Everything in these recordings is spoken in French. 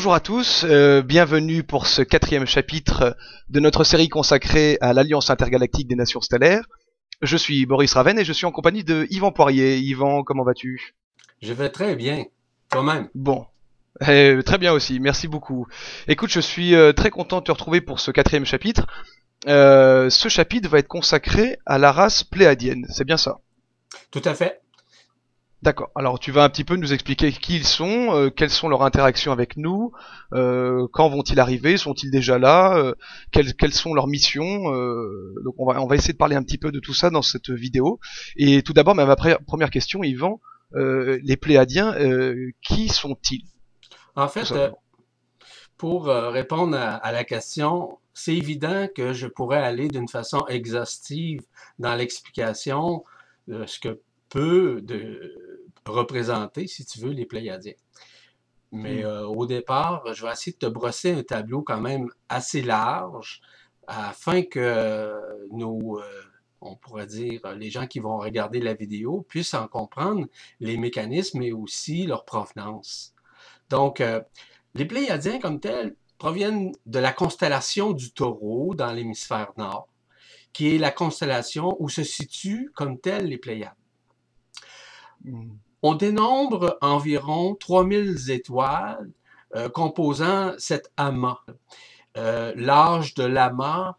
Bonjour à tous, euh, bienvenue pour ce quatrième chapitre de notre série consacrée à l'Alliance intergalactique des nations stellaires. Je suis Boris Raven et je suis en compagnie de Yvan Poirier. Yvan, comment vas-tu? Je vais très bien, toi-même? Bon, Eh, très bien aussi, merci beaucoup. Écoute, je suis euh, très content de te retrouver pour ce quatrième chapitre. Euh, ce chapitre va être consacré à la race pléadienne, c'est bien ça? Tout à fait. D'accord. Alors tu vas un petit peu nous expliquer qui ils sont, euh, quelles sont leurs interactions avec nous, euh, quand vont-ils arriver, sont-ils déjà là, euh, quelles, quelles sont leurs missions. donc on va, on va essayer de parler un petit peu de tout ça dans cette vidéo. Et tout d'abord, ma pre- première question, Yvan, les Pléadiens, qui sont-ils? En fait, pour répondre à, à la question, c'est évident que je pourrais aller d'une façon exhaustive dans l'explication de ce que peut de représenter, si tu veux, les Pléiadiens. Mais Hmm. euh, au départ, je vais essayer de te brosser un tableau quand même assez large afin que nos, euh, on pourrait dire, les gens qui vont regarder la vidéo puissent en comprendre les mécanismes et aussi leur provenance. Donc, euh, les Pléiadiens comme tels proviennent de la constellation du taureau dans l'hémisphère nord, qui est la constellation où se situent comme tels les Pléiades. Hmm. On dénombre environ 3000 étoiles euh, composant cet amas. Euh, L'âge de l'amas,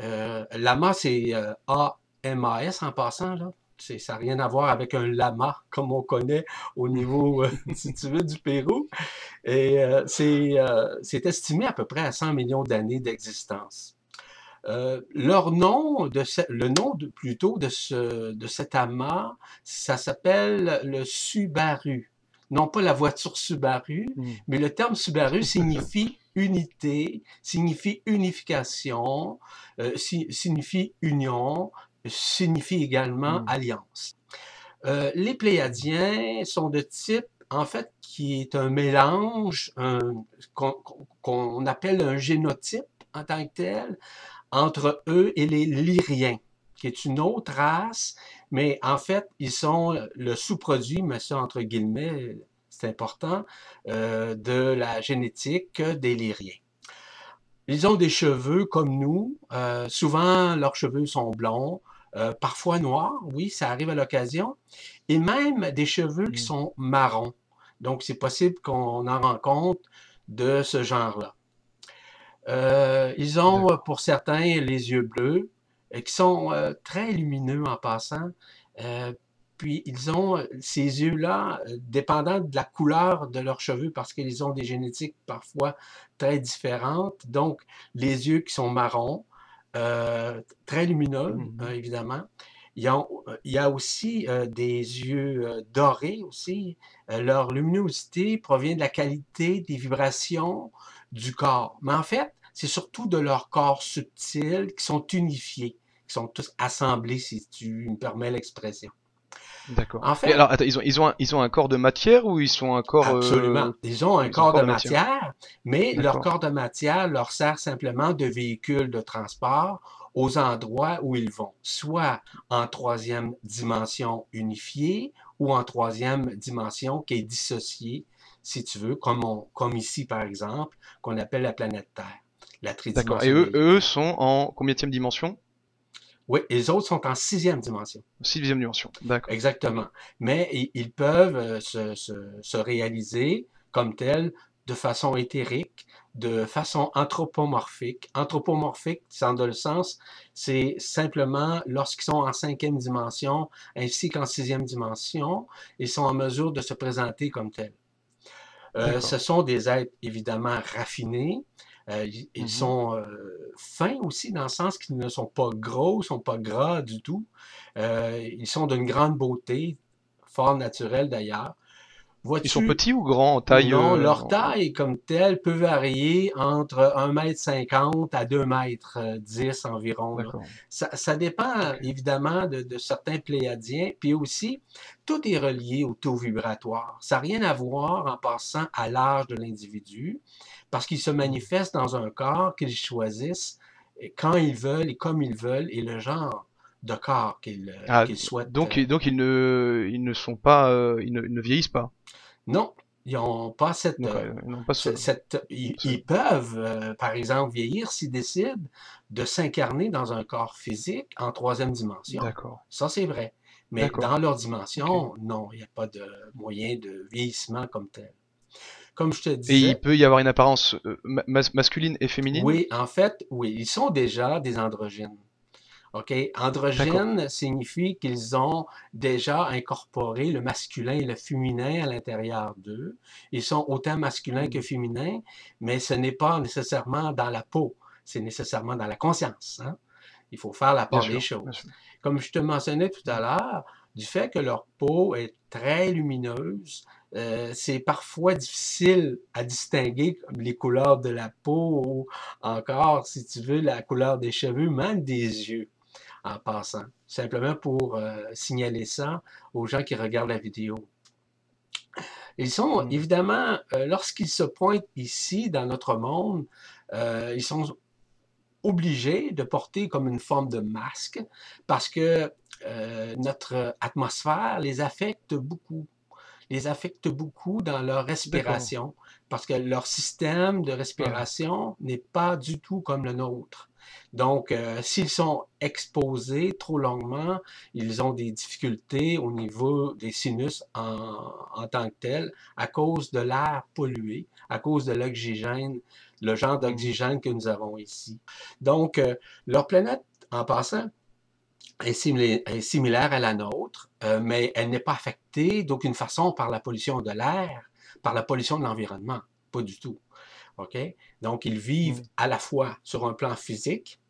euh, l'amas c'est euh, A-M-A-S en passant, là. Ça n'a rien à voir avec un lama comme on connaît au niveau, si du Pérou. Et c'est c'est estimé à peu près à 100 millions d'années d'existence. Euh, leur nom, de ce- le nom de, plutôt de, ce, de cet amas, ça s'appelle le Subaru. Non pas la voiture Subaru, Hmm. mais le terme Subaru signifie unité, signifie unification, euh, si- signifie union, signifie également Hmm. alliance. Euh, les Pléiadiens sont de type, en fait, qui est un mélange qu'on appelle un génotype en tant que tel entre eux et les Lyriens, qui est une autre race, mais en fait, ils sont le sous-produit, mais ça entre guillemets, c'est important, euh, de la génétique des Lyriens. Ils ont des cheveux comme nous. euh, souvent, leurs cheveux sont blonds, euh, parfois noirs. Oui, ça arrive à l'occasion. Et même des cheveux qui Mm. sont marrons. Donc, c'est possible qu'on en rencontre de ce genre-là. Euh, ils ont, euh, pour certains, les yeux bleus, euh, qui sont euh, très lumineux en passant. Euh, puis, ils ont ces yeux-là, dépendant de la couleur de leurs cheveux, parce qu'ils ont des génétiques parfois très différentes. Donc, les yeux qui sont marrons, très lumineux, euh, évidemment. Ils ont- il y a aussi des yeux dorés aussi. Leur luminosité provient de la qualité des vibrations du corps. Mais en fait, c'est surtout de leur corps subtil qui sont unifiés, qui sont tous assemblés, si tu me permets l'expression. D'accord. En fait, alors, attends, ils ont, ils ont, un, ils ont un corps de matière ou ils sont un corps absolument. euh, Ils ont un ils corps de corps de matière. matière, mais leur corps de matière leur sert simplement de véhicule de transport aux endroits où ils vont, soit en troisième dimension unifiée ou en troisième dimension qui est dissociée, si tu veux, comme, on- comme ici par exemple, qu'on appelle la planète Terre, la D'accord. Et eux, eux sont en combienième dimension? Oui, les autres sont en sixième dimension. Sixième dimension. D'accord. Exactement. Mais ils peuvent euh, se, se- se réaliser comme tels de façon éthérique, de façon anthropomorphique. Anthropomorphique, sans dans le sens, c'est simplement lorsqu'ils sont en cinquième dimension ainsi qu'en sixième dimension, ils sont en mesure de se présenter comme tels. Euh, ce sont des êtres évidemment raffinés. Euh, ils ils Mhm. sont euh, fins aussi dans le sens qu'ils ne sont pas gros, ne sont pas gras du tout. Ils sont d'une grande beauté, fort naturelle d'ailleurs. Ils sont petits ou grands en taille non, euh, leur taille comme telle peut varier entre 1m50 à 2m10 environ. là. D'accord. Ça, ça dépend évidemment de, de certains pléiadiens. Puis aussi, tout est relié au taux vibratoire. Ça n'a rien à voir en passant à l'âge de l'individu, parce qu'ils se manifestent dans un corps qu'ils choisissent quand ils veulent et comme ils veulent, et le genre de corps qu'ils Ah, qu'ils souhaitent. donc, euh, donc ils ne, ils ne sont pas, euh, ils ne, ils ne vieillissent pas. Non, Ils n'ont pas cette... Euh, euh, pas ils, peuvent, euh, par exemple, vieillir s'ils décident de s'incarner dans un corps physique en troisième dimension. D'accord. Ça, c'est vrai. Mais dans leur dimension, non, il n'y a pas de moyen de vieillissement comme tel. Comme je te Et disais, il peut y avoir une apparence euh, ma- mas- masculine et féminine? Oui, en fait, oui, ils sont déjà des androgynes. OK? Androgyne signifie qu'ils ont déjà incorporé le masculin et le féminin à l'intérieur d'eux. Ils sont autant masculins que féminins, mais ce n'est pas nécessairement dans la peau, c'est nécessairement dans la conscience. hein? Il faut faire la part Bien des sûr, choses. Comme je te mentionnais tout à l'heure, du fait que leur peau est très lumineuse, euh, c'est parfois difficile à distinguer les couleurs de la peau ou encore, si tu veux, la couleur des cheveux, même des yeux en passant. Simplement pour euh, signaler ça aux gens qui regardent la vidéo. Ils sont Mm. évidemment, euh, lorsqu'ils se pointent ici dans notre monde, euh, ils sont obligés de porter comme une forme de masque parce que euh, notre atmosphère les affecte beaucoup. Les affecte beaucoup dans leur respiration parce que leur système de respiration n'est pas du tout comme le nôtre. Donc, euh, s'ils sont exposés trop longuement, ils ont des difficultés au niveau des sinus en, en tant que tel à cause de l'air pollué, à cause de l'oxygène, le genre d'oxygène que nous avons ici. Donc, euh, leur planète, en passant, est similaire à la nôtre, euh, mais elle n'est pas affectée d'aucune façon par la pollution de l'air, par la pollution de l'environnement. Pas du tout. OK? Donc, ils vivent Mm. à la fois sur un plan physique,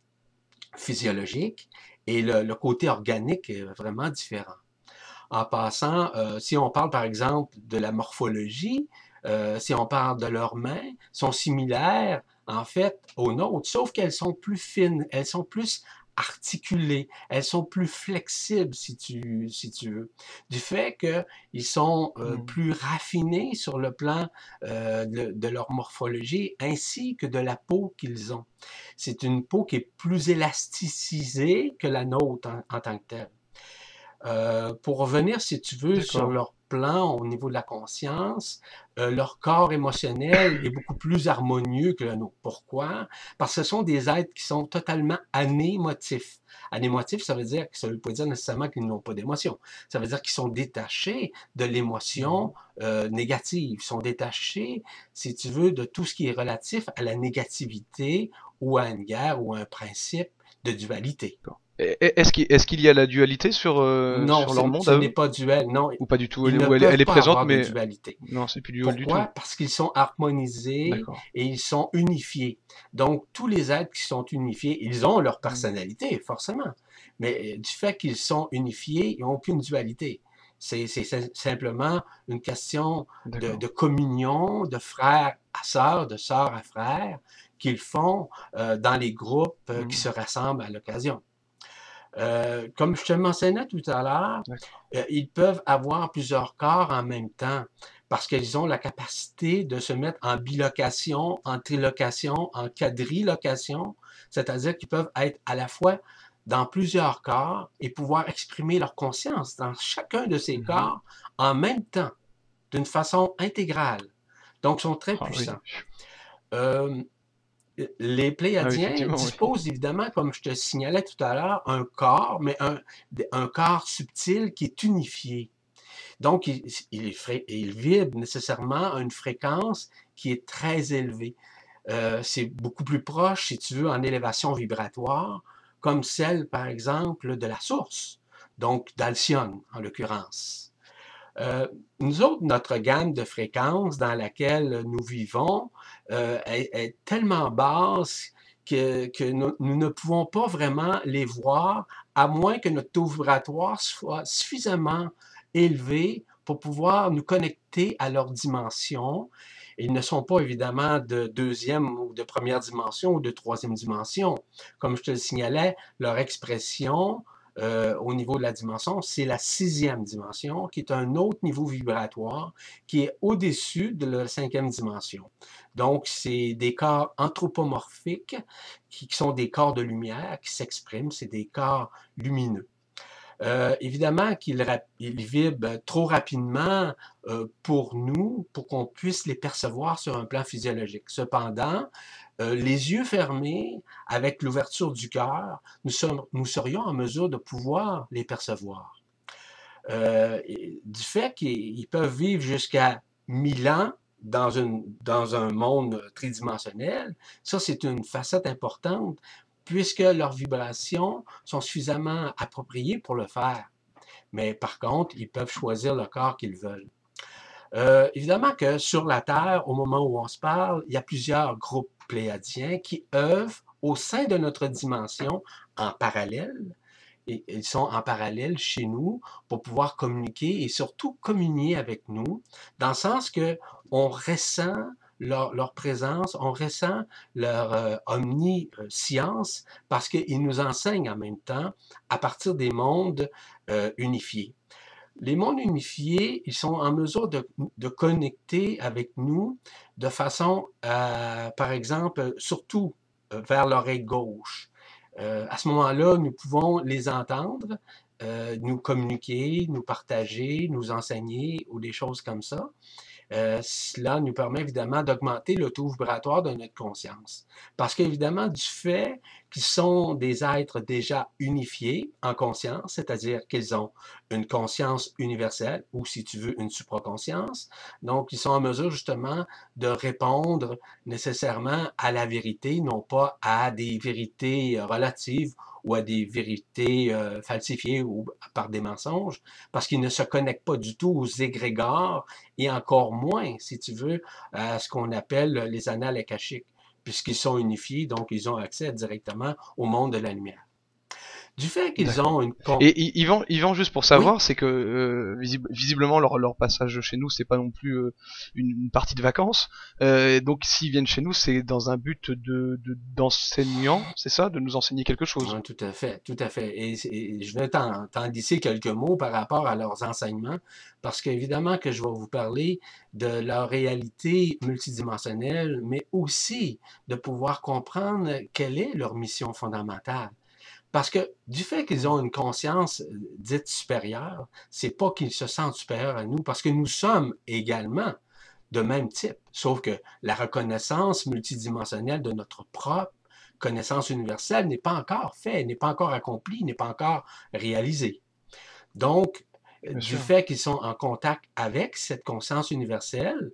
physiologique, et le, le côté organique est vraiment différent. En passant, euh, si on parle par exemple de la morphologie, euh, si on parle de leurs mains, sont similaires en fait aux nôtres, sauf qu'elles sont plus fines, elles sont plus articulées, elles sont plus flexibles si tu, si tu veux, du fait qu'ils sont euh, Mm. plus raffinés sur le plan euh, de, de leur morphologie ainsi que de la peau qu'ils ont. C'est une peau qui est plus élasticisée que la nôtre en, en tant que telle. Euh, pour revenir, si tu veux, sur leur plan au niveau de la conscience, euh, leur corps émotionnel est beaucoup plus harmonieux que le nôtre. Pourquoi? Parce que ce sont des êtres qui sont totalement anémotifs. Anémotifs, ça veut dire, ça ne veut pas dire nécessairement qu'ils n'ont pas d'émotion. Ça veut dire qu'ils sont détachés de l'émotion euh, négative. Ils sont détachés, si tu veux, de tout ce qui est relatif à la négativité ou à une guerre ou à un principe de dualité. Est-ce qu'il y a la dualité sur, euh, non, sur leur ce- monde ce à eux n'est pas duel. Non, Ou pas du tout elle, est présente, mais dualité. non, c'est plus duel du tout. Pourquoi? Parce qu'ils sont harmonisés et ils sont unifiés. Donc, tous les êtres qui sont unifiés, ils ont leur personnalité, forcément. Mais du fait qu'ils sont unifiés, ils n'ont aucune dualité. C'est c'est sim- simplement une question de, communion, de frère à sœur, de sœur à frère, qu'ils font euh, dans les groupes euh, qui Mm. se rassemblent à l'occasion. Euh, comme je te mentionnais tout à l'heure, euh, ils peuvent avoir plusieurs corps en même temps parce qu'ils ont la capacité de se mettre en bilocation, en trilocation, en quadrilocation, c'est-à-dire qu'ils peuvent être à la fois dans plusieurs corps et pouvoir exprimer leur conscience dans chacun de ces Mhm. corps en même temps, d'une façon intégrale. Donc, ils sont très Ah oui. puissants. Euh, les Pléiadiens effectivement, oui. disposent évidemment, comme je te signalais tout à l'heure, un corps, mais un, un corps subtil qui est unifié. Donc, il, il, fré- il vibre nécessairement à une fréquence qui est très élevée. Euh, c'est beaucoup plus proche, si tu veux, en élévation vibratoire, comme celle, par exemple, de la source, donc d'Alcyone, en l'occurrence. Euh, nous autres, notre gamme de fréquences dans laquelle nous vivons euh, est, tellement basse que, que nous, nous ne pouvons pas vraiment les voir, à moins que notre taux vibratoire soit suffisamment élevé pour pouvoir nous connecter à leur dimension. Ils ne sont pas évidemment de deuxième ou de première dimension ou de troisième dimension. Comme je te le signalais, leur expression euh, au niveau de la dimension, c'est la sixième dimension, qui est un autre niveau vibratoire qui est au-dessus de la cinquième dimension. Donc, c'est des corps anthropomorphiques qui, qui sont des corps de lumière qui s'expriment, c'est des corps lumineux. Euh, évidemment qu'ils vibrent trop rapidement euh, pour nous, pour qu'on puisse les percevoir sur un plan physiologique. Cependant, euh, les yeux fermés, avec l'ouverture du cœur, nous, serions en mesure de pouvoir les percevoir. du fait qu'ils peuvent vivre jusqu'à 1000 ans dans, dans un monde tridimensionnel, ça c'est une facette importante puisque leurs vibrations sont suffisamment appropriées pour le faire. Mais par contre, ils peuvent choisir le corps qu'ils veulent. Euh, évidemment que sur la Terre, au moment où on se parle, il y a plusieurs groupes pléadiens qui œuvrent au sein de notre dimension en parallèle. Et ils sont en parallèle chez nous pour pouvoir communiquer et surtout communier avec nous, dans le sens que on ressent leur, présence, on ressent leur euh, omniscience parce qu'ils nous enseignent en même temps à partir des mondes euh, unifiés. Les mondes unifiés, ils sont en mesure de, connecter avec nous de façon, euh, par exemple, surtout vers l'oreille gauche. à ce moment-là, nous pouvons les entendre, nous communiquer, nous partager, nous enseigner ou des choses comme ça. Euh, cela nous permet évidemment d'augmenter le taux vibratoire de notre conscience. Parce qu'évidemment, du fait qu'ils sont des êtres déjà unifiés en conscience, c'est-à-dire qu'ils ont une conscience universelle, ou si tu veux, une supraconscience, donc ils sont en mesure justement de répondre nécessairement à la vérité, non pas à des vérités relatives ou à des vérités euh, falsifiées ou par des mensonges, parce qu'ils ne se connectent pas du tout aux égrégores et encore moins, si tu veux, à ce qu'on appelle les annales akashiques, puisqu'ils sont unifiés, donc ils ont accès directement au monde de la lumière. Du fait qu'ils ont une... Et Yvan, Yvan, juste pour savoir, c'est que euh, visiblement leur, leur, passage chez nous, c'est pas non plus euh, une, partie de vacances. Euh, donc s'ils viennent chez nous, c'est dans un but de d'enseignant, c'est ça, de nous enseigner quelque chose. tout à fait, tout à fait. Et, je vais t'en glisser quelques mots par rapport à leurs enseignements, parce qu'évidemment que je vais vous parler de leur réalité multidimensionnelle, mais aussi de pouvoir comprendre quelle est leur mission fondamentale. Parce que du fait qu'ils ont une conscience euh, dite supérieure, c'est pas qu'ils se sentent supérieurs à nous, parce que nous sommes également de même type, sauf que la reconnaissance multidimensionnelle de notre propre connaissance universelle n'est pas encore faite, n'est pas encore accomplie, n'est pas encore réalisée. Donc, du fait qu'ils sont en contact avec cette conscience universelle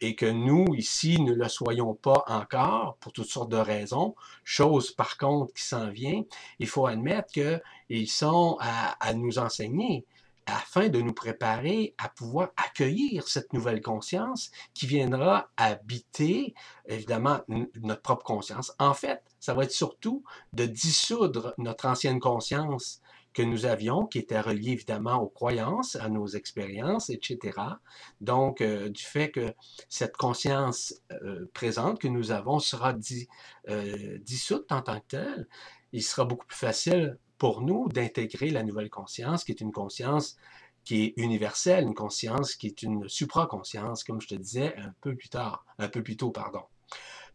et que nous, ici, ne le soyons pas encore pour toutes sortes de raisons, chose par contre qui s'en vient, il faut admettre qu'ils sont à, nous enseigner afin de nous préparer à pouvoir accueillir cette nouvelle conscience qui viendra habiter, évidemment, notre propre conscience. En fait, ça va être surtout de dissoudre notre ancienne conscience que nous avions, qui était relié évidemment aux croyances, à nos expériences, etc. Donc, euh, du fait que cette conscience euh, présente que nous avons sera euh, dissoute en tant que telle, il sera beaucoup plus facile pour nous d'intégrer la nouvelle conscience, qui est une conscience qui est universelle, une conscience qui est une supraconscience, comme je te disais un peu plus tard, un peu plus tôt, pardon.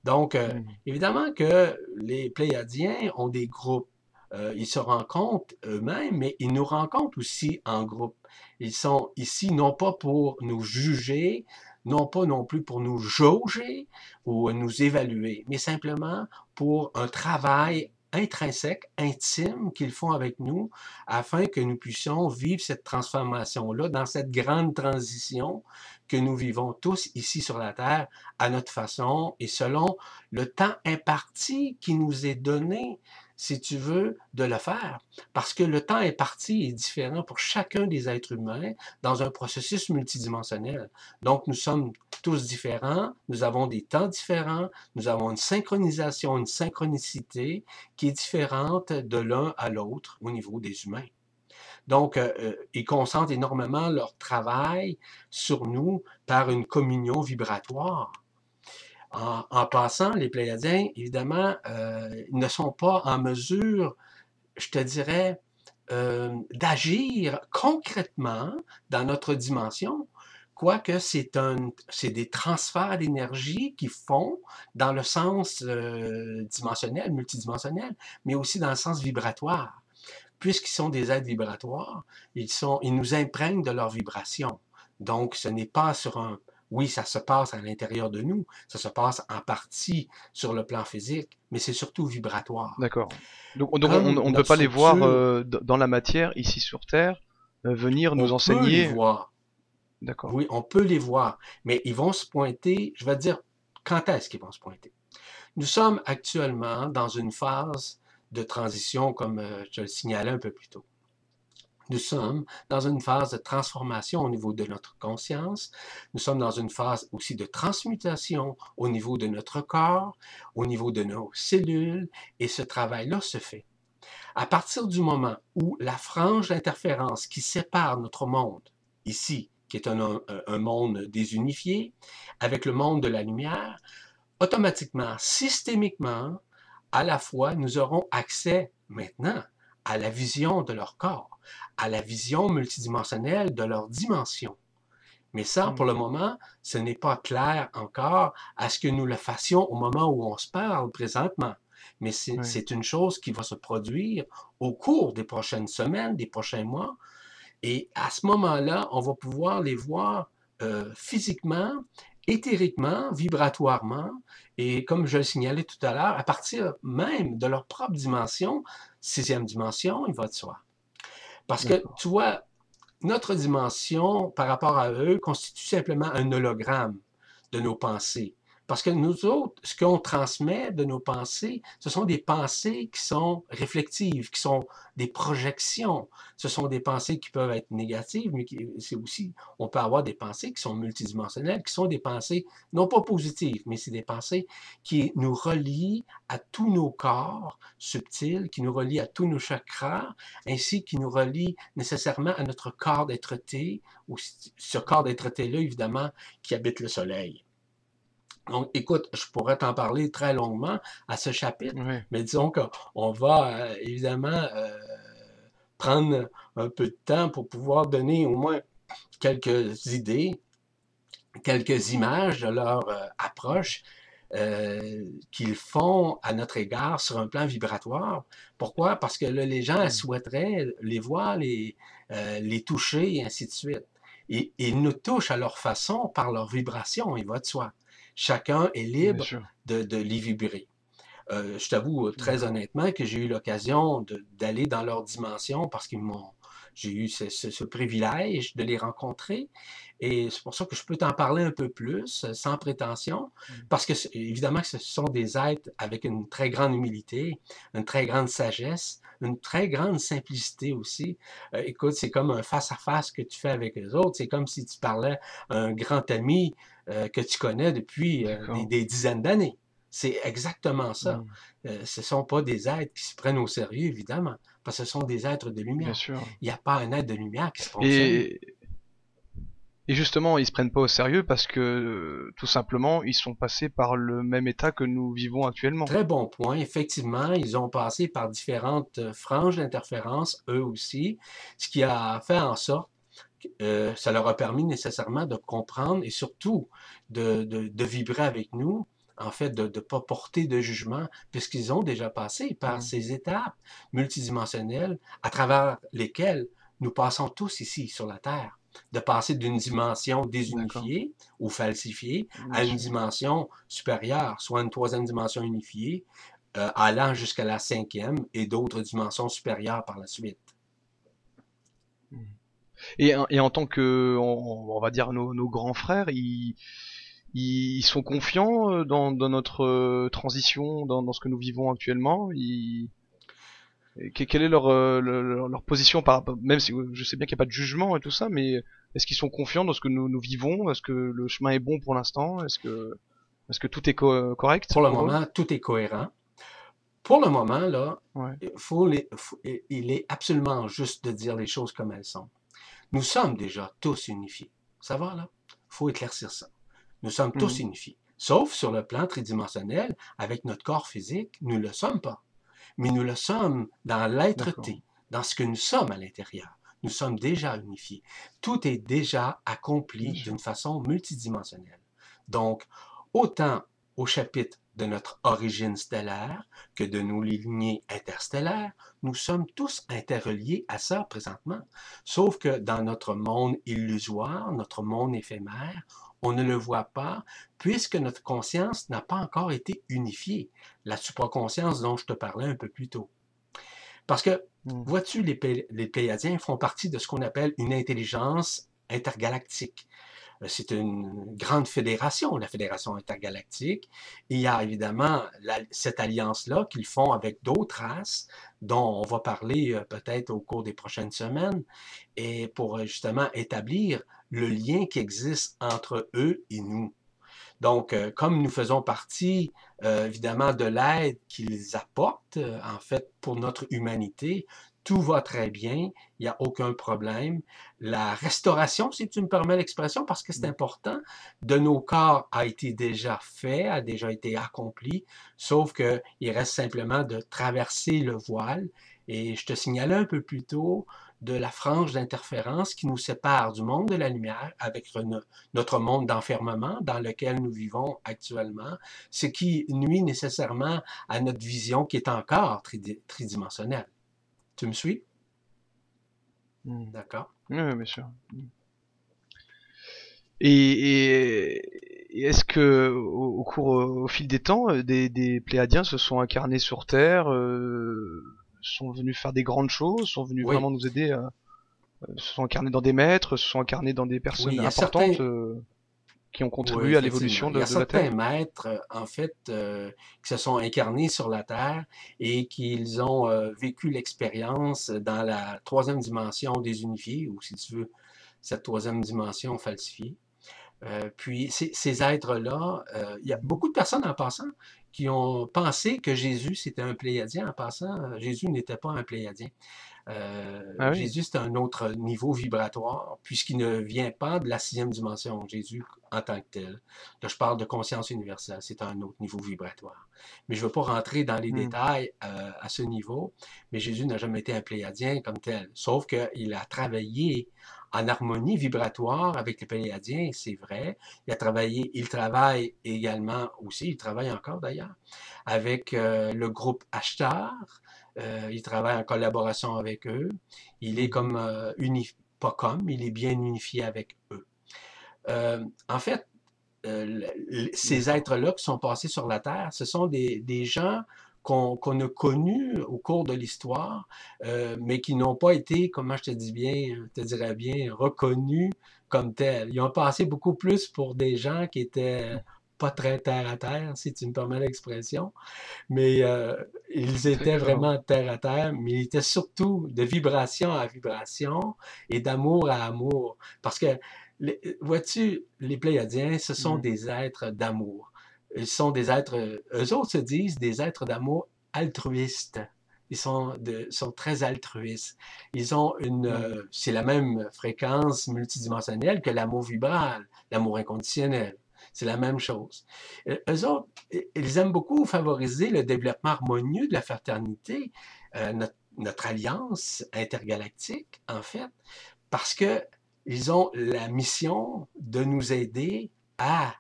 Donc, mmh. évidemment que les Pléiadiens ont des groupes euh, ils se rencontrent eux-mêmes, mais ils nous rencontrent aussi en groupe. Ils sont ici non pas pour nous juger, non pas non plus pour nous jauger ou nous évaluer, mais simplement pour un travail intrinsèque, intime qu'ils font avec nous afin que nous puissions vivre cette transformation-là dans cette grande transition que nous vivons tous ici sur la Terre à notre façon et selon le temps imparti qui nous est donné si tu veux, de le faire. Parce que le temps est parti et différent pour chacun des êtres humains dans un processus multidimensionnel. Donc, nous sommes tous différents, nous avons des temps différents, nous avons une synchronisation, une synchronicité qui est différente de l'un à l'autre au niveau des humains. Donc, euh, euh, ils concentrent énormément leur travail sur nous par une communion vibratoire. En, passant, les Pléiadiens, évidemment, euh, ne sont pas en mesure, je te dirais, euh, d'agir concrètement dans notre dimension, quoique c'est des transferts d'énergie qui font dans le sens euh, dimensionnel, multidimensionnel, mais aussi dans le sens vibratoire puisqu'ils sont des êtres vibratoires, ils nous imprègnent de leur vibration. Donc, ce n'est pas sur un... Oui, ça se passe à l'intérieur de nous, ça se passe en partie sur le plan physique, mais c'est surtout vibratoire. D'accord. Donc, on ne peut pas les voir euh, dans la matière, ici sur Terre, euh, venir nous enseigner. On peut les voir. D'accord. Oui, on peut les voir, mais ils vont se pointer, je vais dire, quand est-ce qu'ils vont se pointer? Nous sommes actuellement dans une phase de transition, comme euh, je le signalais un peu plus tôt. Nous sommes dans une phase de transformation au niveau de notre conscience. Nous sommes dans une phase aussi de transmutation au niveau de notre corps, au niveau de nos cellules, et ce travail-là se fait. À partir du moment où la frange d'interférence qui sépare notre monde, ici, qui est un, monde désunifié, avec le monde de la lumière, automatiquement, systémiquement, à la fois, nous aurons accès maintenant à la vision de leur corps, à la vision multidimensionnelle de leur dimension. Mais ça, pour le mmh. moment, ce n'est pas clair encore à ce que nous le fassions au moment où on se parle présentement. Mais c'est une chose qui va se produire au cours des prochaines semaines, des prochains mois. Et à ce moment-là, on va pouvoir les voir euh, physiquement, éthériquement, vibratoirement, et comme je le signalais tout à l'heure, à partir même de leur propre dimension, sixième dimension, il va de soi. Parce que, tu vois, notre dimension par rapport à eux constitue simplement un hologramme de nos pensées. Parce que nous autres, ce qu'on transmet de nos pensées, ce sont des pensées qui sont réflectives, qui sont des projections. Ce sont des pensées qui peuvent être négatives, mais c'est aussi, on peut avoir des pensées qui sont multidimensionnelles, qui sont des pensées non pas positives, mais c'est des pensées qui nous relient à tous nos corps subtils, qui nous relient à tous nos chakras, ainsi qui nous relient nécessairement à notre corps d'être-té, ou ce corps d'être-té-là, évidemment, qui habite le soleil. Donc, écoute, je pourrais t'en parler très longuement à ce chapitre, mais disons qu'on va euh, évidemment euh, prendre un peu de temps pour pouvoir donner au moins quelques idées, quelques images de leur euh, approche qu'ils font à notre égard sur un plan vibratoire. Pourquoi? Parce que les gens souhaiteraient les voir, les, les toucher et ainsi de suite. Et ils nous touchent à leur façon par leur vibration, il va de soi. Chacun est libre de, de les vibrer. Euh, je t'avoue euh, très honnêtement que j'ai eu l'occasion d'aller dans leur dimension parce qu'ils m'ont j'ai eu ce, privilège de les rencontrer. Et c'est pour ça que je peux t'en parler un peu plus, euh, sans prétention, mmh. parce que évidemment ce sont des êtres avec une très grande humilité, une très grande sagesse, une très grande simplicité aussi. Euh, écoute, c'est comme un face-à-face que tu fais avec les autres. C'est comme si tu parlais à un grand ami euh, que tu connais depuis des, dizaines d'années. C'est exactement ça. Mmh. ce ne sont pas des êtres qui se prennent au sérieux, évidemment parce que ce sont des êtres de lumière. Il n'y a pas un être de lumière qui se fonctionne. Et... Et justement, ils se prennent pas au sérieux parce que tout simplement, ils sont passés par le même état que nous vivons actuellement. Très bon point. Effectivement, ils ont passé par différentes euh, franges d'interférence, eux aussi, ce qui a fait en sorte euh, ça leur a permis nécessairement de comprendre et surtout de, de, de vibrer avec nous en fait, de ne pas porter de jugement, puisqu'ils ont déjà passé par mmh. ces étapes multidimensionnelles à travers lesquelles nous passons tous ici sur la Terre. De passer d'une dimension désunifiée ou falsifiée à une dimension supérieure, soit une troisième dimension unifiée, euh, allant jusqu'à la cinquième et d'autres dimensions supérieures par la suite. Et, et en tant que, on, va dire, nos, nos grands frères, ils ils, sont confiants euh, dans, notre euh, transition, dans, ce que nous vivons actuellement. Ils... Quelle est euh, leur, leur, position par rapport, même si je sais bien qu'il n'y a pas de jugement et tout ça, mais est-ce qu'ils sont confiants dans ce que nous, nous vivons? Est-ce que le chemin est bon pour l'instant? Est-ce que, tout est correct? Pour le moment, tout est cohérent. Pour le moment, là, faut les, il est absolument juste de dire les choses comme elles sont. Nous sommes déjà tous unifiés. Ça va, là? faut éclaircir ça. Nous sommes tous mmh. unifiés. Sauf sur le plan tridimensionnel, avec notre corps physique, nous ne le sommes pas. Mais nous le sommes dans l'être-té, dans ce que nous sommes à l'intérieur. Nous sommes déjà unifiés. Tout est déjà accompli d'une façon multidimensionnelle. Donc, autant au chapitre de notre origine stellaire que de nos lignées interstellaires. Nous sommes tous interreliés à ça présentement. Sauf que dans notre monde illusoire, notre monde éphémère, on ne le voit pas puisque notre conscience n'a pas encore été unifiée. La supraconscience dont je te parlais un peu plus tôt. Parce que, hmm. vois-tu, les, les Pléiadiens font partie de ce qu'on appelle une intelligence intergalactique. Euh, c'est une grande fédération, la Fédération intergalactique. il y a évidemment cette alliance-là qu'ils font avec d'autres races, dont on va parler euh, peut-être au cours des prochaines semaines, et pour euh, justement établir le lien qui existe entre eux et nous. Donc, comme nous faisons partie, évidemment, de l'aide qu'ils apportent, en fait, pour notre humanité, tout va très bien, il n'y a aucun problème. La restauration, si tu me permets l'expression, parce que c'est important, de nos corps a été déjà fait, a déjà été accompli, sauf qu'il reste simplement de traverser le voile. Et je te signalais un peu plus tôt de la frange d'interférence qui nous sépare du monde de la lumière avec notre monde d'enfermement dans lequel nous vivons actuellement, ce qui nuit nécessairement à notre vision qui est encore tridimensionnelle. Tu me suis? Hmm. D'accord. Oui, bien sûr. Et, est-ce que au, cours, au fil des temps, euh, des, des Pléadiens se sont incarnés sur Terre, euh, sont venus faire des grandes choses, sont venus vraiment nous aider, à, euh, se sont incarnés dans des maîtres, se sont incarnés dans des personnes importantes qui ont contribué à l'évolution de, la Terre. Il y a certains maîtres, euh, en fait, euh, qui se sont incarnés sur la Terre et qu'ils ont euh, vécu l'expérience dans la troisième dimension désunifiée, ou si tu veux, cette troisième dimension falsifiée. puis ces, êtres-là, il y a beaucoup de personnes en passant qui ont pensé que Jésus c'était un pléiadien. En passant, Jésus n'était pas un pléiadien. Euh, ah Jésus, c'est un autre niveau vibratoire, puisqu'il ne vient pas de la sixième dimension, Jésus en tant que tel. Là, je parle de conscience universelle, c'est un autre niveau vibratoire. Mais je ne veux pas rentrer dans les hmm. détails euh, à ce niveau, mais Jésus n'a jamais été un pléiadien comme tel, sauf qu'il a travaillé en harmonie vibratoire avec les Pléiadiens, c'est vrai. Il a travaillé, il travaille également aussi, il travaille encore d'ailleurs, avec euh, le groupe Ashtar, euh, il travaille en collaboration avec eux. Il est comme euh, pas comme, il est bien unifié avec eux. Euh, en fait, ces êtres-là qui sont passés sur la Terre, ce sont des, gens qu'on a connus au cours de l'histoire, mais qui n'ont pas été, comment je te dis bien, te dirais bien, reconnus comme tels. Ils ont passé beaucoup plus pour des gens qui étaient pas très terre à terre, si tu me permets l'expression, mais euh, ils étaient vraiment terre à terre, mais ils étaient surtout de vibration à vibration et d'amour à amour. Parce que, vois-tu, les Pléiadiens, ce sont mmh. des êtres d'amour. Ils sont des êtres, eux autres se disent des êtres d'amour altruistes. Ils sont, de, sont très altruistes. Ils ont une, mmh. euh, c'est la même fréquence multidimensionnelle que l'amour vibral, l'amour inconditionnel. C'est la même chose. Euh, eux autres, ils aiment beaucoup favoriser le développement harmonieux de la fraternité, euh, notre, alliance intergalactique, en fait, parce que ils ont la mission de nous aider à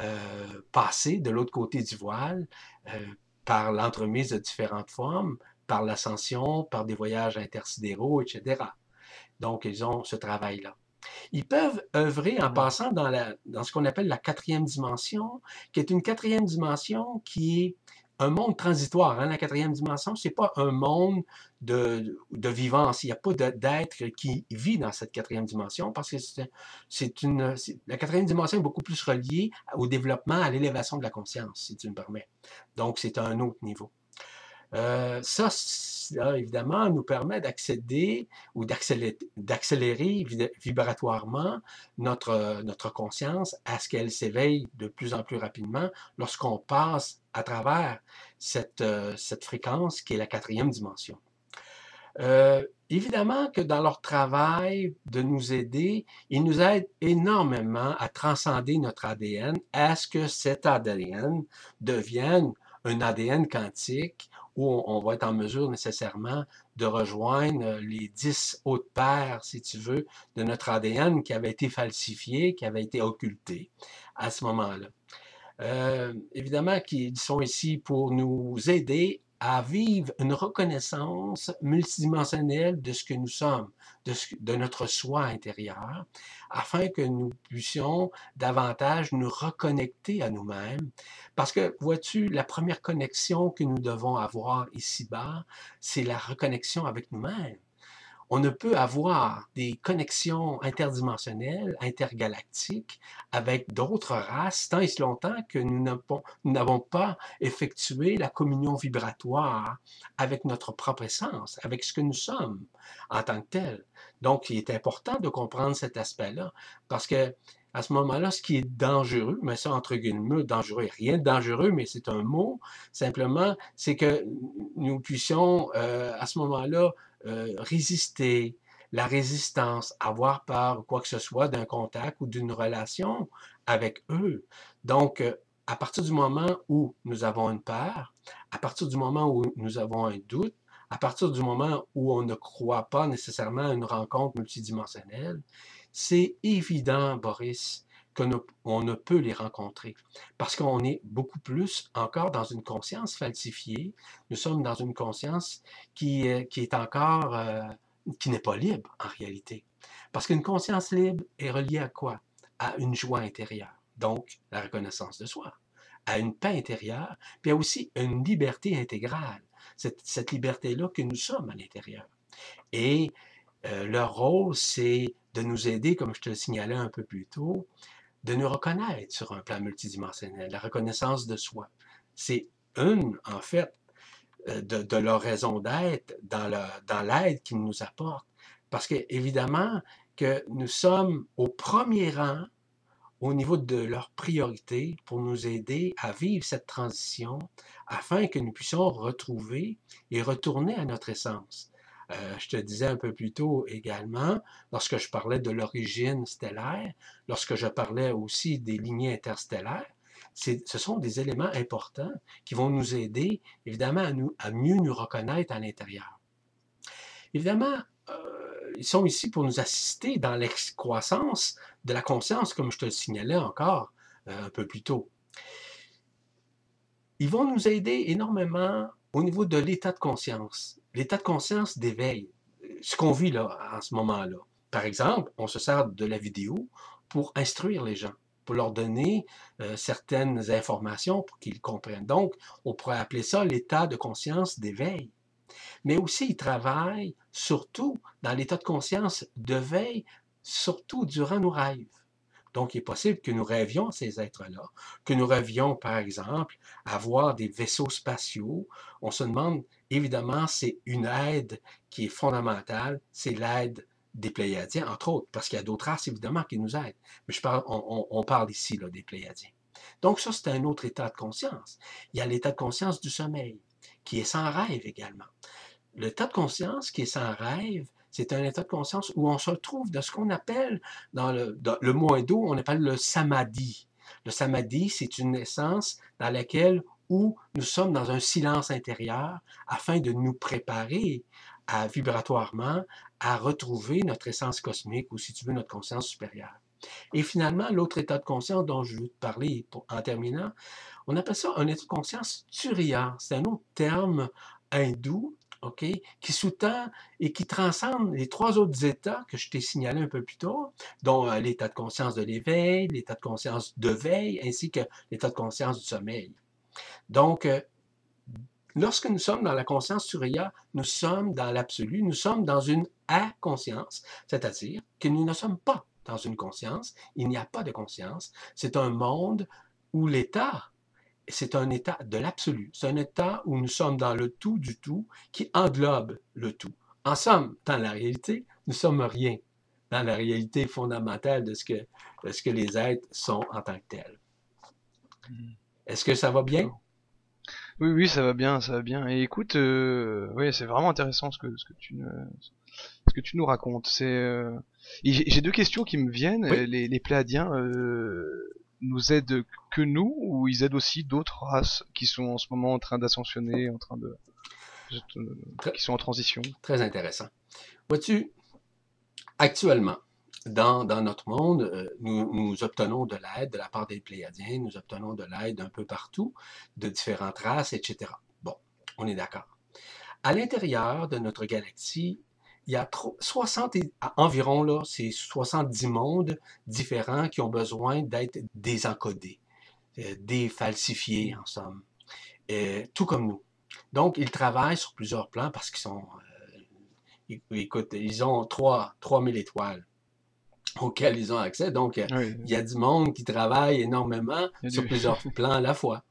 euh, passer de l'autre côté du voile par l'entremise de différentes formes, par l'ascension, par des voyages intersidéraux, etc. Donc, ils ont ce travail-là. Ils peuvent œuvrer en passant dans, la, dans ce qu'on appelle la quatrième dimension, qui est une quatrième dimension qui est un monde transitoire. Hein. La quatrième dimension, ce n'est pas un monde de, de vivance. Il n'y a pas d'être qui vit dans cette quatrième dimension parce que c'est une. La quatrième dimension est beaucoup plus reliée au développement, à l'élévation de la conscience, si tu me permets. Donc, c'est un autre niveau. Euh, ça, évidemment, nous permet d'accéder ou d'accélérer vibratoirement notre, conscience à ce qu'elle s'éveille de plus en plus rapidement lorsqu'on passe à travers cette, cette fréquence qui est la quatrième dimension. Euh, évidemment que dans leur travail de nous aider, ils nous aident énormément à transcender notre ADN, à ce que cet ADN devienne un ADN quantique où on va être en mesure nécessairement de rejoindre euh, les dix autres paires, si tu veux, de notre ADN qui avait été falsifié, qui avait été occulté à ce moment-là. euh, évidemment, qui sont ici pour nous aider à vivre une reconnaissance multidimensionnelle de ce que nous sommes, de, notre soi intérieur, afin que nous puissions davantage nous reconnecter à nous-mêmes. Parce que, vois-tu, la première connexion que nous devons avoir ici-bas, c'est la reconnexion avec nous-mêmes on ne peut avoir des connexions interdimensionnelles, intergalactiques, avec d'autres races tant et si longtemps que nous n'avons pas effectué la communion vibratoire avec notre propre essence, avec ce que nous sommes en tant que tel. Donc, il est important de comprendre cet aspect-là, parce que à ce moment-là, ce qui est dangereux, mais ça entre guillemets, dangereux, rien de dangereux, mais c'est un mot, simplement, c'est que nous puissions euh, à ce moment-là euh, résister, la résistance, avoir peur quoi que ce soit d'un contact ou d'une relation avec eux. Donc, euh, à partir du moment où nous avons une peur, à partir du moment où nous avons un doute, à partir du moment où on ne croit pas nécessairement à une rencontre multidimensionnelle, c'est évident, Boris, qu'on ne peut les rencontrer. Parce qu'on est beaucoup plus encore dans une conscience falsifiée. Nous sommes dans une conscience qui, qui est encore, euh, qui n'est pas libre en réalité. Parce qu'une conscience libre est reliée à quoi? À une joie intérieure. Donc, la reconnaissance de soi. À une paix intérieure, puis à aussi une liberté intégrale. Cette, cette liberté-là que nous sommes à l'intérieur. Et euh, leur rôle, c'est de nous aider, comme je te le signalais un peu plus tôt, de nous reconnaître sur un plan multidimensionnel, la reconnaissance de soi. C'est une, en fait, euh, de, leur raison d'être dans, dans l'aide qu'ils nous apportent. Parce que, évidemment, que nous sommes au premier rang au niveau de leur priorité pour nous aider à vivre cette transition afin que nous puissions retrouver et retourner à notre essence. Euh, je te disais un peu plus tôt également, lorsque je parlais de l'origine stellaire, lorsque je parlais aussi des lignées interstellaires, ce sont des éléments importants qui vont nous aider, évidemment, à, mieux nous reconnaître à l'intérieur. Évidemment, euh, ils sont ici pour nous assister dans l'excroissance de la conscience, comme je te le signalais encore euh, un peu plus tôt. Ils vont nous aider énormément au niveau de l'état de conscience l'état de conscience d'éveil, ce qu'on vit là, en ce moment-là. Par exemple, on se sert de la vidéo pour instruire les gens, pour leur donner euh, certaines informations pour qu'ils comprennent. Donc, on pourrait appeler ça l'état de conscience d'éveil. Mais aussi, ils travaillent surtout dans l'état de conscience de veille, surtout durant nos rêves. Donc, il est possible que nous rêvions ces êtres-là, que nous rêvions, par exemple, à voir des vaisseaux spatiaux. On se demande, évidemment, c'est une aide qui est fondamentale, c'est l'aide des Pléiadiens, entre autres, parce qu'il y a d'autres races, évidemment, qui nous aident. Mais je parle, on, parle ici des Pléiadiens. Donc, ça, c'est un autre état de conscience. Il y a l'état de conscience du sommeil, qui est sans rêve également. L'état de conscience qui est sans rêve, c'est un état de conscience où on se retrouve dans ce qu'on appelle, dans le, le mot hindou, on appelle le samadhi. Le samadhi, c'est une essence dans laquelle où nous sommes dans un silence intérieur afin de nous préparer à vibratoirement à retrouver notre essence cosmique ou si tu veux notre conscience supérieure. Et finalement, l'autre état de conscience dont je veux te parler en terminant, on appelle ça un état de conscience turiya. C'est un autre terme hindou qui sous-tend et qui transcende les trois autres états que je t'ai signalés un peu plus tôt, dont euh, l'état de conscience de l'éveil, l'état de conscience de veille, ainsi que l'état de conscience du sommeil. Donc, euh, lorsque nous sommes dans la conscience surya, nous sommes dans l'absolu, nous sommes dans une inconscience, c'est-à-dire que nous ne sommes pas dans une conscience, il n'y a pas de conscience, c'est un monde où l'état c'est un état de l'absolu. C'est un état où nous sommes dans le tout du tout qui englobe le tout. En somme, dans la réalité, nous sommes rien dans la réalité fondamentale de ce que, ce que les êtres sont en tant que tels. Hmm. Est-ce que ça va bien? Oui, oui, ça va bien, ça va bien. Et écoute, euh, oui, c'est vraiment intéressant ce que, ce que tu ce que tu nous racontes. C'est, euh, j'ai deux questions qui me viennent. Les, les Pléadiens, euh, nous aident que nous ou ils aident aussi d'autres races qui sont en ce moment en train d'ascensionner, en train de qui sont en transition Très intéressant. Vois-tu, actuellement, dans, dans notre monde, euh, nous, nous obtenons de l'aide de la part des Pléiadiens, nous obtenons de l'aide un peu partout, de différentes races, etc. Bon, on est d'accord. À l'intérieur de notre galaxie, il y a 60 environ là, c'est 70 mondes différents qui ont besoin d'être désencodés, euh, défalsifiés en somme, euh, tout comme nous. Donc, ils travaillent sur plusieurs plans parce qu'ils sont, euh, écoute, ils ont 3, 3000 étoiles auxquelles ils ont accès. Donc, il y a du monde qui travaille énormément sur plusieurs plans à la fois.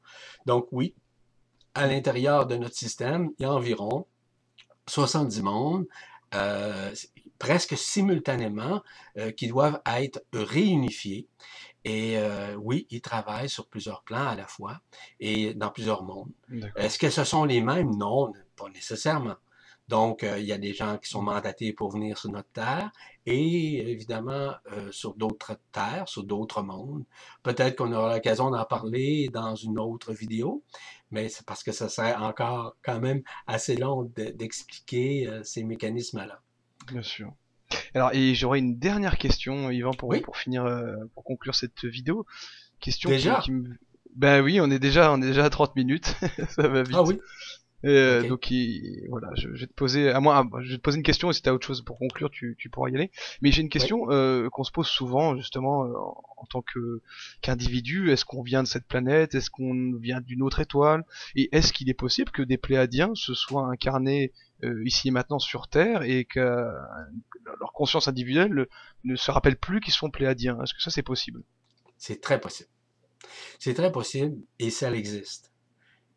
Donc, oui, à l'intérieur de notre système, il y a environ 70 mondes euh, presque simultanément euh, qui doivent être réunifiés. Et euh, oui, ils travaillent sur plusieurs plans à la fois et dans plusieurs mondes. Est-ce que ce sont les mêmes? Non, pas nécessairement. Donc, il y a des gens qui sont mandatés pour venir sur notre Terre et évidemment sur d'autres terres, sur d'autres mondes. Peut-être qu'on aura l'occasion d'en parler dans une autre vidéo, mais c'est parce que ça serait encore quand même assez long d'expliquer ces mécanismes-là. Bien sûr. Alors, et j'aurais une dernière question, Yvan, pour, pour finir, euh, pour conclure cette vidéo. Question déjà? qui, Ben oui, on est déjà, on est déjà à 30 minutes. ça va vite. Ah oui? Euh, Donc voilà, je, vais te poser, à moi, je vais te poser une question et si t'as autre chose pour conclure, tu, tu pourras y aller. Mais j'ai une question euh, qu'on se pose souvent justement euh, en, tant que qu'individu. Est-ce qu'on vient de cette planète? Est-ce qu'on vient d'une autre étoile? Et est-ce qu'il est possible que des Pléadiens se soient incarnés euh, ici et maintenant sur Terre et que leur conscience individuelle ne se rappelle plus qu'ils sont Pléadiens Est-ce que ça c'est possible? C'est très possible. C'est très possible et ça existe.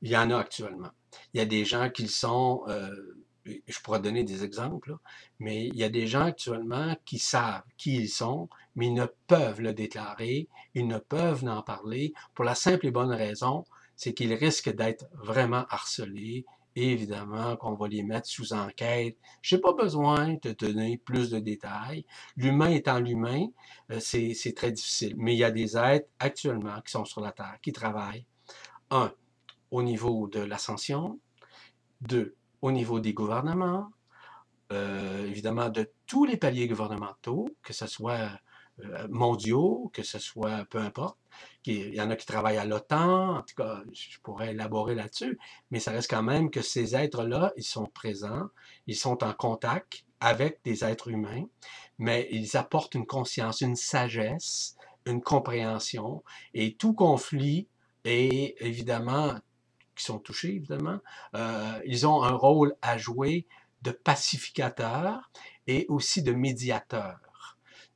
Il y en a actuellement. Il y a des gens qui sont, euh, je pourrais donner des exemples, mais il y a des gens actuellement qui savent qui ils sont, mais ils ne peuvent le déclarer, ils ne peuvent en parler pour la simple et bonne raison, c'est qu'ils risquent d'être vraiment harcelés, et évidemment qu'on va les mettre sous enquête. Je n'ai pas besoin de donner plus de détails. L'humain étant l'humain, euh, c'est très difficile. Mais il y a des êtres actuellement qui sont sur la Terre, qui travaillent. Un, au niveau de l'ascension, deux, au niveau des gouvernements, euh, évidemment de tous les paliers gouvernementaux, que ce soit euh, mondiaux, que ce soit peu importe. Il y en a qui travaillent à l'OTAN, en tout cas, je pourrais élaborer là-dessus, mais ça reste quand même que ces êtres-là, ils sont présents, ils sont en contact avec des êtres humains, mais ils apportent une conscience, une sagesse, une compréhension, et tout conflit est évidemment qui sont touchés, évidemment, euh, ils ont un rôle à jouer de pacificateur et aussi de médiateur.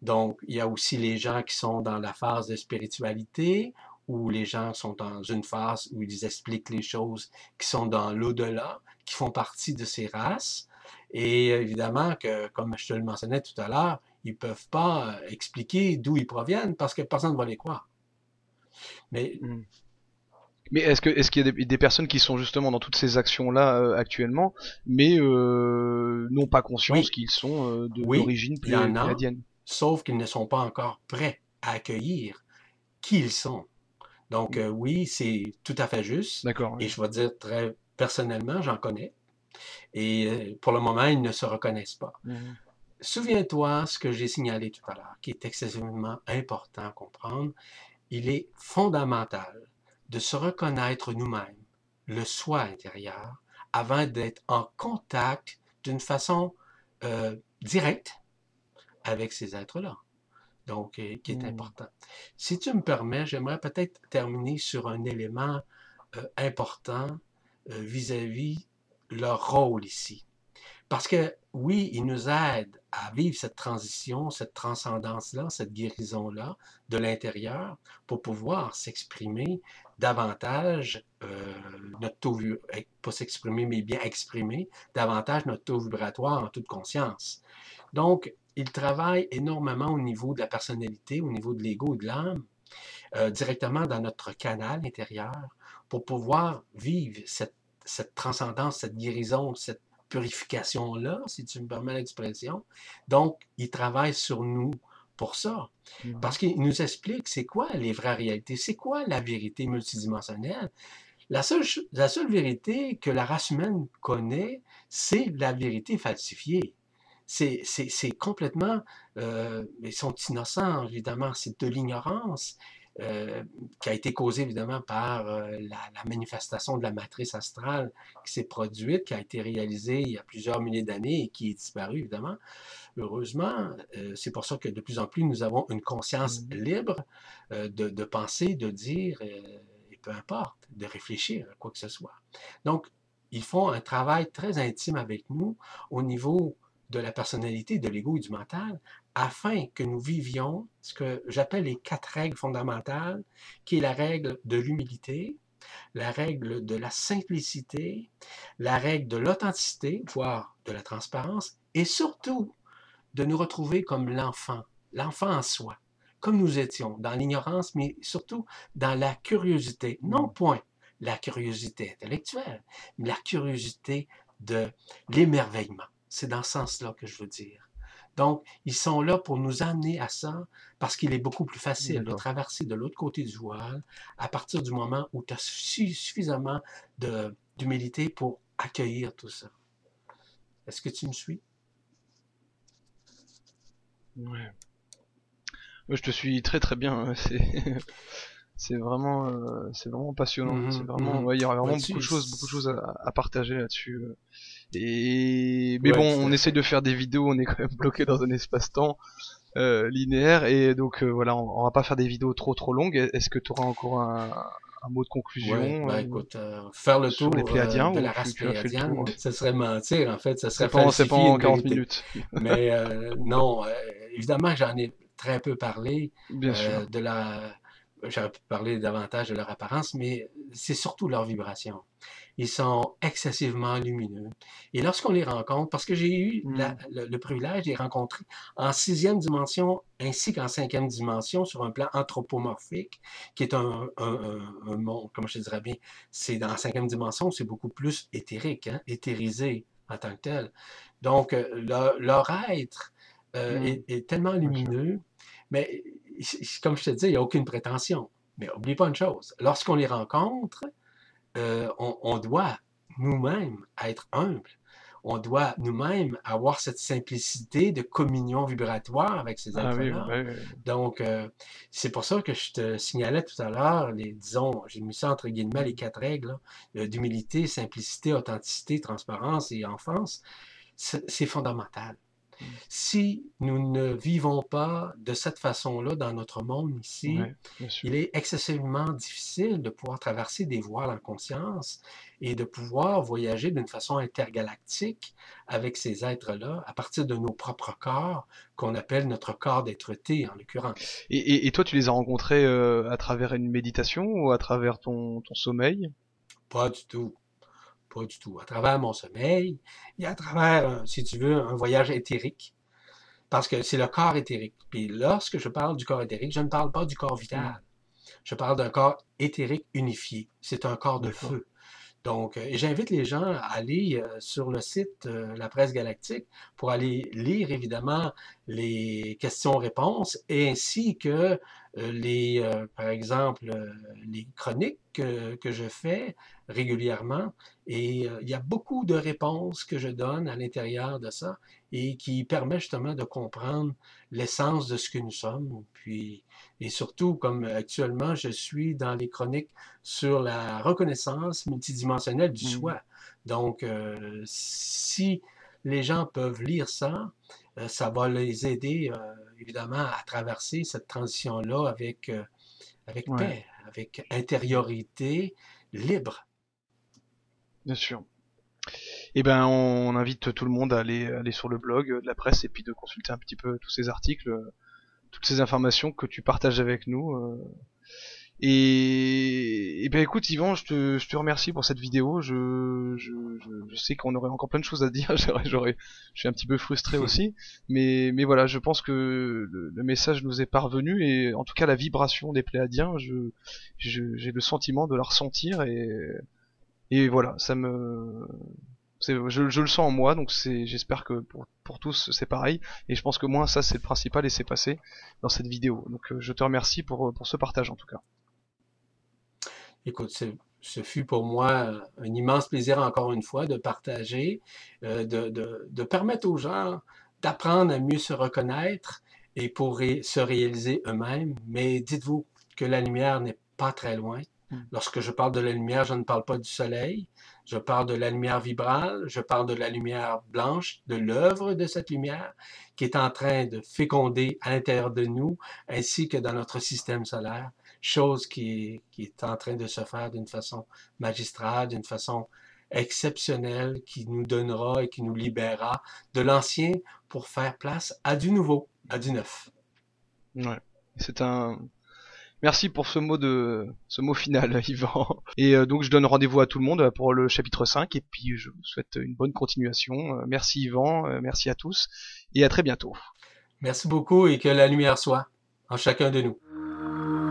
Donc, il y a aussi les gens qui sont dans la phase de spiritualité, où les gens sont dans une phase où ils expliquent les choses qui sont dans l'au-delà, qui font partie de ces races. Et évidemment que, comme je te le mentionnais tout à l'heure, ils ne peuvent pas expliquer d'où ils proviennent parce que personne ne va les croire. Mais hmm. Mais est-ce que est-ce qu'il y a des, personnes qui sont justement dans toutes ces actions-là euh, actuellement, mais euh, n'ont pas conscience qu'ils sont euh, d'origine oui, pléiadienne Sauf qu'ils ne sont pas encore prêts à accueillir qui ils sont. Donc oui, c'est tout à fait juste. D'accord. Et je vais dire très personnellement, j'en connais. Et pour le moment, ils ne se reconnaissent pas. Mhm. Souviens-toi ce que j'ai signalé tout à l'heure, qui est excessivement important à comprendre. Il est fondamental de se reconnaître nous-mêmes, le soi intérieur, avant d'être en contact d'une façon euh, directe avec ces êtres-là. Donc, euh, qui est hmm. important. Si tu me permets, j'aimerais peut-être terminer sur un élément euh, important vis-à-vis leur rôle ici. Parce que oui, ils nous aident à vivre cette transition, cette transcendance-là, cette guérison-là de l'intérieur pour pouvoir s'exprimer davantage euh, notre taux, pas s'exprimer, mais bien exprimer davantage notre vibratoire en toute conscience. Donc, il travaille énormément au niveau de la personnalité, au niveau de l'ego, de l'âme, euh, directement dans notre canal intérieur pour pouvoir vivre cette, cette transcendance, cette guérison, cette purification-là, si tu me permets l'expression. Donc, il travaille sur nous pour ça. Parce qu'il nous explique c'est quoi les vraies réalités, c'est quoi la vérité multidimensionnelle. La seule, la seule vérité que la race humaine connaît, c'est la vérité falsifiée. c'est complètement, euh, ils sont innocents, évidemment, c'est de l'ignorance. Euh, qui a été causée évidemment par euh, la, manifestation de la matrice astrale qui s'est produite, qui a été réalisée il y a plusieurs milliers d'années et qui est disparue évidemment. Heureusement, c'est pour ça que de plus en plus nous avons une conscience mmh. libre de, de, penser, de dire, et peu importe, de réfléchir à quoi que ce soit. Donc, ils font un travail très intime avec nous au niveau de la personnalité, de l'ego et du mental, afin que nous vivions ce que j'appelle les quatre règles fondamentales, qui est la règle de l'humilité, la règle de la simplicité, la règle de l'authenticité, voire de la transparence, et surtout de nous retrouver comme l'enfant, l'enfant en soi, comme nous étions, dans l'ignorance, mais surtout dans la curiosité, non point la curiosité intellectuelle, mais la curiosité de l'émerveillement. C'est dans ce sens-là que je veux dire. Donc, ils sont là pour nous amener à ça parce qu'il est beaucoup plus facile de traverser de l'autre côté du voile à partir du moment où tu as suffisamment d'humilité pour accueillir tout ça. Est-ce que tu me suis? Ouais. Je te suis très très bien. C'est vraiment, euh, c'est vraiment passionnant. Mmh c'est vraiment, mmh il y aura vraiment beaucoup de choses, beaucoup de choses à, partager là-dessus. Euh. Et mais bon, on essaye de faire des vidéos, on est quand même bloqué dans un espace-temps euh, linéaire et donc voilà, on, va pas faire des vidéos trop trop longues. Est-ce que tu auras encore un, mot de conclusion bah, écoute, faire le tour les Pléadiens, de la race pléadienne, ça serait mentir en fait, ça serait C'est pas en 40 minutes. Mais non, évidemment j'en ai très peu parlé de la j'aurais pu parler davantage de leur apparence, mais c'est surtout leur vibration. Ils sont excessivement lumineux. Et lorsqu'on les rencontre, parce que j'ai eu hmm. le, privilège de les rencontrer en sixième dimension ainsi qu'en cinquième dimension sur un plan anthropomorphique, qui est un, monde, comment je dirais bien, c'est dans la cinquième dimension, c'est beaucoup plus éthérique, hein, éthérisé en tant que tel. Donc, euh, leur, être euh, hmm. est, est, tellement lumineux, mais comme je te dis, il n'y a aucune prétention. Mais oublie pas une chose, lorsqu'on les rencontre, euh, on, doit nous-mêmes être humbles. On doit nous-mêmes avoir cette simplicité de communion vibratoire avec ces ah êtres-là. Donc, euh, c'est pour ça que je te signalais tout à l'heure, les, disons, j'ai mis ça entre guillemets les quatre règles euh, d'humilité, simplicité, authenticité, transparence et enfance. C'est fondamental. Si nous ne vivons pas de cette façon-là dans notre monde ici, il est excessivement difficile de pouvoir traverser des voiles en conscience et de pouvoir voyager d'une façon intergalactique avec ces êtres-là à partir de nos propres corps qu'on appelle notre corps d'être-té en l'occurrence. Et, toi, tu les as rencontrés euh, à travers une méditation ou à travers ton sommeil? Pas du tout. Pas du tout. À travers mon sommeil et à travers, euh, si tu veux, un voyage éthérique. Parce que c'est le corps éthérique. Puis lorsque je parle du corps éthérique, je ne parle pas du corps vital. Je parle d'un corps éthérique unifié. C'est un corps de feu. Donc, euh, j'invite les gens à aller euh, sur le site La Presse Galactique pour aller lire évidemment les questions-réponses ainsi que les, par exemple, les chroniques que, que, je fais régulièrement. Et euh, il y a beaucoup de réponses que je donne à l'intérieur de ça et qui permet justement de comprendre l'essence de ce que nous sommes. Puis, et surtout, comme actuellement, je suis dans les chroniques sur la reconnaissance multidimensionnelle du mmh. soi. Donc, euh, si les gens peuvent lire ça, euh, ça va les aider évidemment à traverser cette transition-là avec, avec paix, avec intériorité libre. Bien sûr. Eh ben, on invite tout le monde à aller, aller sur le blog de la presse et puis de consulter un petit peu tous ces articles, toutes ces informations que tu partages avec nous. Et, et ben écoute Yvan, je te, je te remercie pour cette vidéo. Je, je, je, sais qu'on aurait encore plein de choses à dire. J'aurais, je suis un petit peu frustré aussi, mais, mais voilà, je pense que le, message nous est parvenu et en tout cas la vibration des Pléadiens, je, j'ai le sentiment de la ressentir et et voilà, ça me, je, je, le sens en moi, donc c'est, j'espère que pour, pour tous c'est pareil. Et je pense que moi ça c'est le principal et c'est passé dans cette vidéo. Donc euh, je te remercie pour, pour ce partage en tout cas. Écoute, ce fut pour moi un immense plaisir encore une fois de partager, euh, de, de, de, permettre aux gens d'apprendre à mieux se reconnaître et pour se réaliser eux-mêmes. Mais dites-vous que la lumière n'est pas très loin. Hmm. Lorsque je parle de la lumière, je ne parle pas du soleil, je parle de la lumière vibrale, je parle de la lumière blanche, de l'œuvre de cette lumière qui est en train de féconder à l'intérieur de nous ainsi que dans notre système solaire, chose qui qui est en train de se faire d'une façon magistrale, d'une façon exceptionnelle, qui nous donnera et qui nous libérera de l'ancien pour faire place à du nouveau, à du neuf. Ouais. C'est un, Merci pour ce mot de ce mot final, Yvan. Et euh, donc je donne rendez-vous à tout le monde pour le chapitre 5 et puis je vous souhaite une bonne continuation. Euh, merci Yvan, euh, merci à tous et à très bientôt. Merci beaucoup et que la lumière soit en chacun de nous.